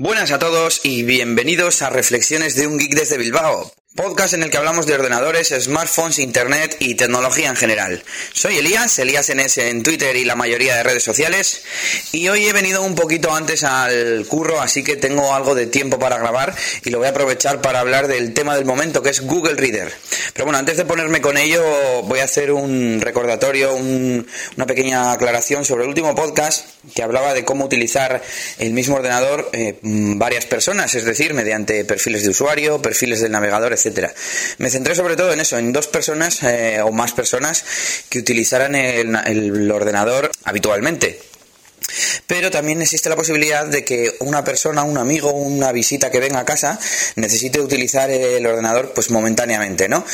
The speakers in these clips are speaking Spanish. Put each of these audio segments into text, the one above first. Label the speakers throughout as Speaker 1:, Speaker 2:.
Speaker 1: Buenas a todos y bienvenidos a Reflexiones de un Geek desde Bilbao, podcast en el que hablamos de ordenadores, smartphones, internet y tecnología en general. Soy Elías, Elías NS en Twitter y la mayoría de redes sociales, y hoy he venido un poquito antes al curro, así que tengo algo de tiempo para grabar y lo voy a aprovechar para hablar del tema del momento, que es Google Reader. Pero bueno, antes de ponerme con ello, voy a hacer un recordatorio, una pequeña aclaración sobre el último podcast que hablaba de cómo utilizar el mismo ordenador eh, varias personas, es decir, mediante perfiles de usuario, perfiles del navegador, Me centré sobre todo en eso, en dos personas eh, o más personas que utilizaran el ordenador habitualmente. Pero también existe la posibilidad de que una persona, un amigo, una visita que venga a casa necesite utilizar el ordenador pues momentáneamente, ¿no?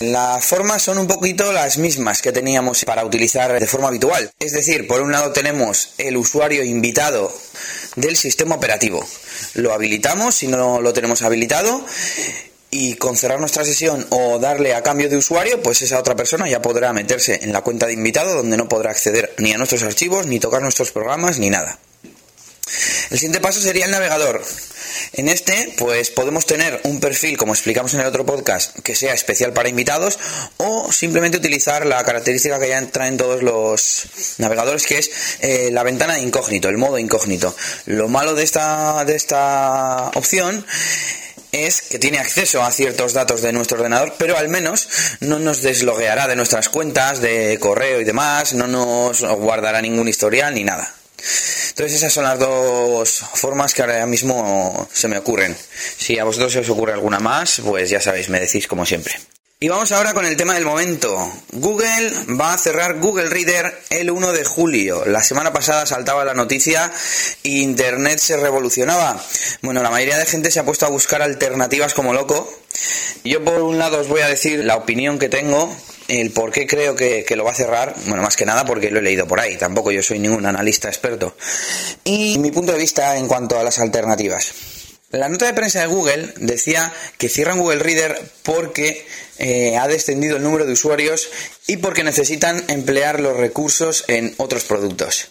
Speaker 1: Las formas son un poquito las mismas que teníamos para utilizar de forma habitual. Es decir, por un lado tenemos el usuario invitado del sistema operativo. Lo habilitamos si no lo tenemos habilitado y con cerrar nuestra sesión o darle a cambio de usuario, pues esa otra persona ya podrá meterse en la cuenta de invitado donde no podrá acceder ni a nuestros archivos, ni tocar nuestros programas, ni nada. El siguiente paso sería el navegador. En este, pues podemos tener un perfil, como explicamos en el otro podcast, que sea especial para invitados, o simplemente utilizar la característica que ya traen todos los navegadores, que es eh, la ventana de incógnito, el modo incógnito. Lo malo de esta, de esta opción es que tiene acceso a ciertos datos de nuestro ordenador, pero al menos no nos deslogueará de nuestras cuentas de correo y demás, no nos guardará ningún historial ni nada. Entonces esas son las dos formas que ahora mismo se me ocurren. Si a vosotros se os ocurre alguna más, pues ya sabéis, me decís como siempre. Y vamos ahora con el tema del momento. Google va a cerrar Google Reader el 1 de julio. La semana pasada saltaba la noticia e Internet se revolucionaba. Bueno, la mayoría de gente se ha puesto a buscar alternativas como loco. Yo por un lado os voy a decir la opinión que tengo, el por qué creo que, que, lo va a cerrar, bueno, más que nada porque lo he leído por ahí, tampoco yo soy ningún analista experto. Y mi punto de vista en cuanto a las alternativas. La nota de prensa de Google decía que cierran Google Reader porque eh, ha descendido el número de usuarios y porque necesitan emplear los recursos en otros productos.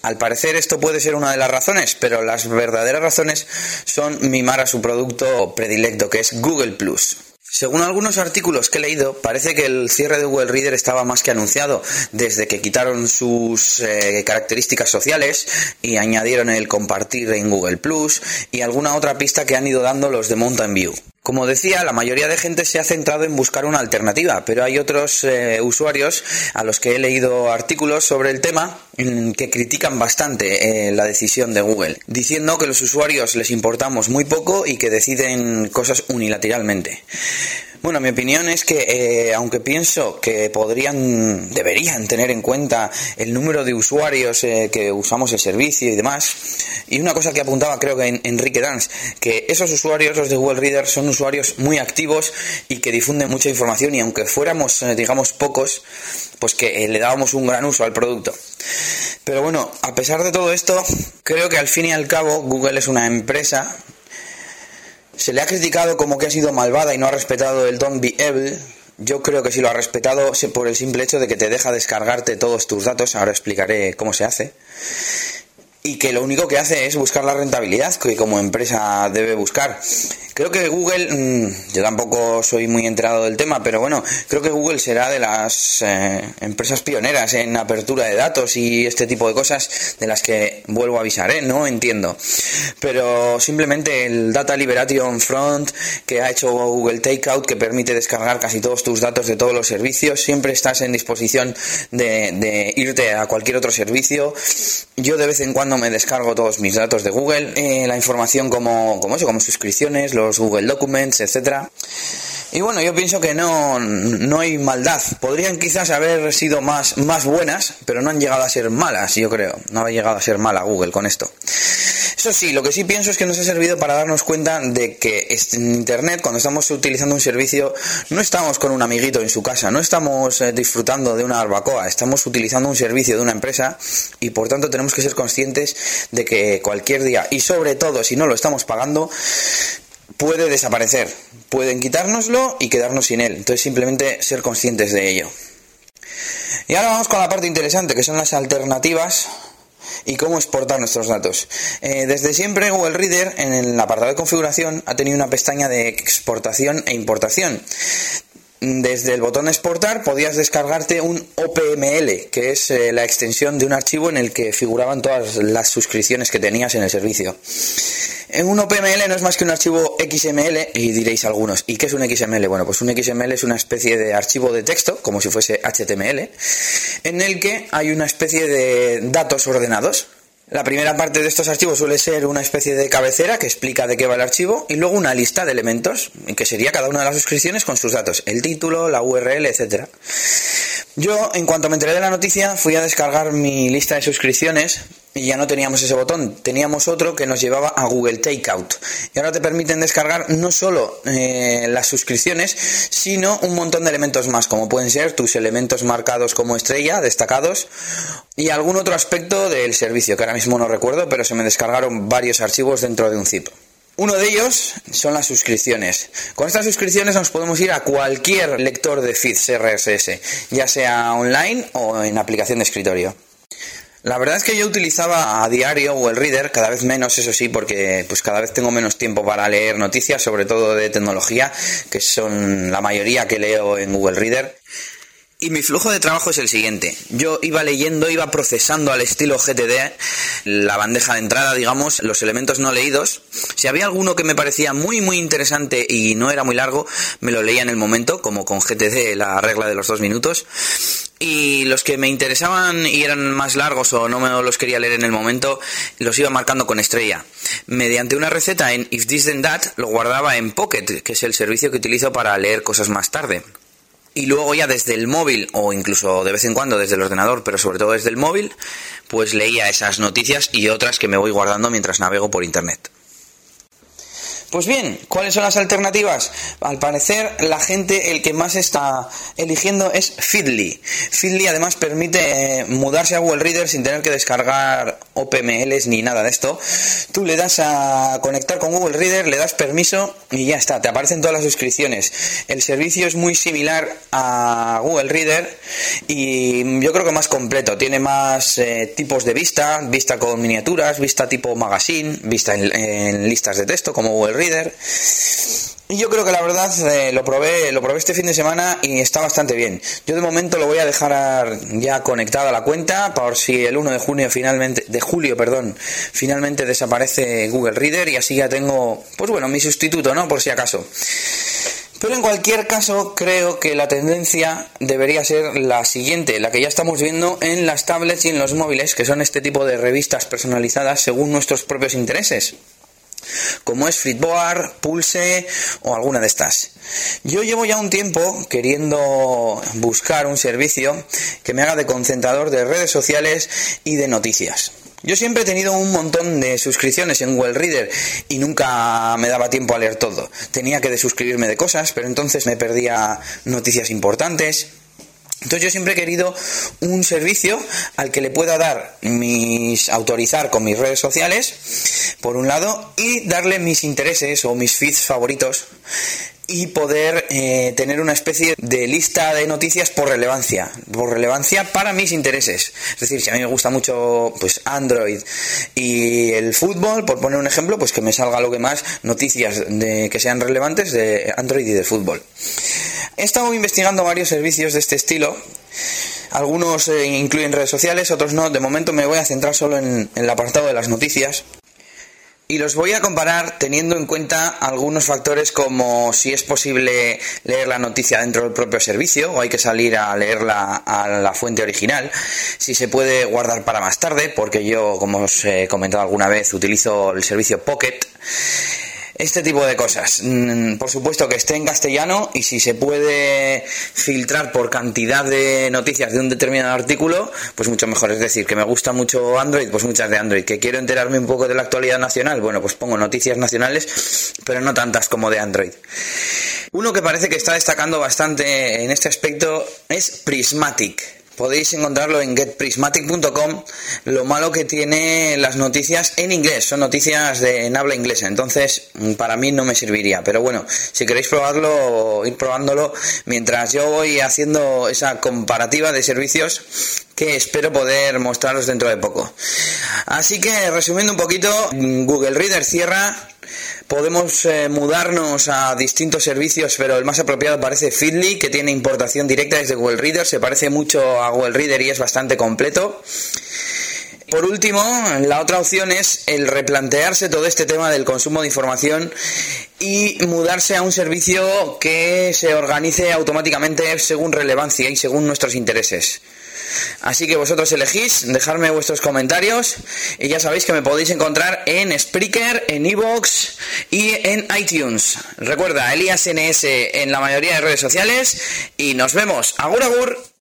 Speaker 1: Al parecer esto puede ser una de las razones, pero las verdaderas razones son mimar a su producto predilecto, que es Google Plus. Según algunos artículos que he leído, parece que el cierre de Google Reader estaba más que anunciado desde que quitaron sus eh, características sociales y añadieron el compartir en Google Plus y alguna otra pista que han ido dando los de Mountain View. Como decía, la mayoría de gente se ha centrado en buscar una alternativa, pero hay otros eh, usuarios a los que he leído artículos sobre el tema que critican bastante eh, la decisión de Google, diciendo que los usuarios les importamos muy poco y que deciden cosas unilateralmente. Bueno, mi opinión es que, eh, aunque pienso que podrían, deberían tener en cuenta el número de usuarios eh, que usamos el servicio y demás, y una cosa que apuntaba creo que en, Enrique Dance, que esos usuarios, los de Google Reader, son usuarios muy activos y que difunden mucha información y aunque fuéramos, digamos, pocos, pues que le dábamos un gran uso al producto. Pero bueno, a pesar de todo esto, creo que al fin y al cabo Google es una empresa se le ha criticado como que ha sido malvada y no ha respetado el Don't Be Evil. Yo creo que sí lo ha respetado por el simple hecho de que te deja descargarte todos tus datos. Ahora explicaré cómo se hace y que lo único que hace es buscar la rentabilidad que como empresa debe buscar. Creo que Google, mm, yo tampoco soy muy enterado del tema, pero bueno, creo que Google será de las eh, empresas pioneras en apertura de datos y este tipo de cosas de las que vuelvo a avisar, ¿eh? No entiendo. Pero simplemente el Data Liberation Front que ha hecho Google Takeout, que permite descargar casi todos tus datos de todos los servicios, siempre estás en disposición de, de irte a cualquier otro servicio. Yo de vez en cuando me descargo todos mis datos de Google, eh, la información como, como como suscripciones, los Google Documents, etcétera. Y bueno, yo pienso que no, no hay maldad. Podrían quizás haber sido más, más buenas, pero no han llegado a ser malas, yo creo. No ha llegado a ser mala Google con esto. Eso sí, lo que sí pienso es que nos ha servido para darnos cuenta de que en Internet, cuando estamos utilizando un servicio, no estamos con un amiguito en su casa, no estamos eh, disfrutando de una barbacoa, estamos utilizando un servicio de una empresa y por tanto tenemos que ser conscientes de que cualquier día, y sobre todo si no lo estamos pagando, puede desaparecer, pueden quitárnoslo y quedarnos sin él. Entonces simplemente ser conscientes de ello. Y ahora vamos con la parte interesante, que son las alternativas y cómo exportar nuestros datos. Eh, desde siempre Google Reader en el apartado de configuración ha tenido una pestaña de exportación e importación desde el botón exportar podías descargarte un OPML, que es eh, la extensión de un archivo en el que figuraban todas las suscripciones que tenías en el servicio. En un OPML no es más que un archivo XML y diréis algunos, ¿y qué es un XML? Bueno, pues un XML es una especie de archivo de texto, como si fuese HTML, en el que hay una especie de datos ordenados. La primera parte de estos archivos suele ser una especie de cabecera que explica de qué va el archivo y luego una lista de elementos, que sería cada una de las suscripciones con sus datos, el título, la URL, etcétera. Yo, en cuanto me enteré de la noticia, fui a descargar mi lista de suscripciones y ya no teníamos ese botón, teníamos otro que nos llevaba a Google Takeout. Y ahora te permiten descargar no solo eh, las suscripciones, sino un montón de elementos más, como pueden ser tus elementos marcados como estrella, destacados, y algún otro aspecto del servicio, que ahora mismo no recuerdo, pero se me descargaron varios archivos dentro de un zip. Uno de ellos son las suscripciones. Con estas suscripciones nos podemos ir a cualquier lector de feeds RSS, ya sea online o en aplicación de escritorio. La verdad es que yo utilizaba a diario Google Reader, cada vez menos, eso sí, porque pues cada vez tengo menos tiempo para leer noticias, sobre todo de tecnología, que son la mayoría que leo en Google Reader. Y mi flujo de trabajo es el siguiente. Yo iba leyendo, iba procesando al estilo GTD la bandeja de entrada, digamos, los elementos no leídos. Si había alguno que me parecía muy, muy interesante y no era muy largo, me lo leía en el momento, como con GTD la regla de los dos minutos. Y los que me interesaban y eran más largos o no me los quería leer en el momento, los iba marcando con estrella. Mediante una receta en If This Then That, lo guardaba en Pocket, que es el servicio que utilizo para leer cosas más tarde y luego ya desde el móvil o incluso de vez en cuando desde el ordenador, pero sobre todo desde el móvil, pues leía esas noticias y otras que me voy guardando mientras navego por internet. Pues bien, ¿cuáles son las alternativas? Al parecer, la gente el que más está eligiendo es Feedly. Feedly además permite eh, mudarse a Google Reader sin tener que descargar OPMLs ni nada de esto. Tú le das a conectar con Google Reader, le das permiso y ya está, te aparecen todas las suscripciones. El servicio es muy similar a Google Reader y yo creo que más completo. Tiene más eh, tipos de vista, vista con miniaturas, vista tipo magazine, vista en, listas de texto como Google Reader. Y yo creo que la verdad eh, lo probé, lo probé este fin de semana y está bastante bien. Yo de momento lo voy a dejar ya conectado a la cuenta por si el 1 de junio finalmente, de julio, perdón, finalmente desaparece Google Reader y así ya tengo, pues bueno, mi sustituto, ¿no? Por si acaso. Pero en cualquier caso, creo que la tendencia debería ser la siguiente, la que ya estamos viendo en las tablets y en los móviles, que son este tipo de revistas personalizadas según nuestros propios intereses como es Flipboard, Pulse o alguna de estas. Yo llevo ya un tiempo queriendo buscar un servicio que me haga de concentrador de redes sociales y de noticias. Yo siempre he tenido un montón de suscripciones en Google Reader y nunca me daba tiempo a leer todo. Tenía que desuscribirme de cosas, pero entonces me perdía noticias importantes entonces yo siempre he querido un servicio al que le pueda dar mis autorizar con mis redes sociales por un lado y darle mis intereses o mis feeds favoritos y poder eh, tener una especie de lista de noticias por relevancia, por relevancia para mis intereses. Es decir, si a mí me gusta mucho pues Android y el fútbol, por poner un ejemplo, pues que me salga lo que más noticias de que sean relevantes de Android y de fútbol. He estado investigando varios servicios de este estilo. Algunos eh, incluyen redes sociales, otros no. De momento me voy a centrar solo en el apartado de las noticias y los voy a comparar teniendo en cuenta algunos factores como si es posible leer la noticia dentro del propio servicio o hay que salir a leerla a la fuente original, si se puede guardar para más tarde, porque yo, como os he comentado alguna vez, utilizo el servicio Pocket este tipo de cosas. Mm, por supuesto que esté en castellano y si se puede filtrar por cantidad de noticias de un determinado artículo, pues mucho mejor. Es decir, que me gusta mucho Android, pues muchas de Android. Que quiero enterarme un poco de la actualidad nacional, bueno, pues pongo noticias nacionales, pero no tantas como de Android. Uno que parece que está destacando bastante en este aspecto es Prismatic. Podéis encontrarlo en getprismatic.com. Lo malo que tiene las noticias en inglés, son noticias de, en habla inglesa, entonces mm, para mí no me serviría. Pero bueno, si queréis probarlo, ir probándolo mientras yo voy haciendo esa comparativa de servicios que espero poder mostraros dentro de poco. Así que resumiendo un poquito, Google Reader cierra podemos eh, mudarnos a distintos servicios, pero el más apropiado parece Feedly, que tiene importación directa desde Google Reader, se parece mucho a Google Reader y es bastante completo. Por último, la otra opción es el replantearse todo este tema del consumo de información y mudarse a un servicio que se organice automáticamente según relevancia y según nuestros intereses. Así que vosotros elegís, dejadme vuestros comentarios y ya sabéis que me podéis encontrar en Spreaker, en Evox y en iTunes. Recuerda, Elias NS en la mayoría de redes sociales y nos vemos. Agur agur.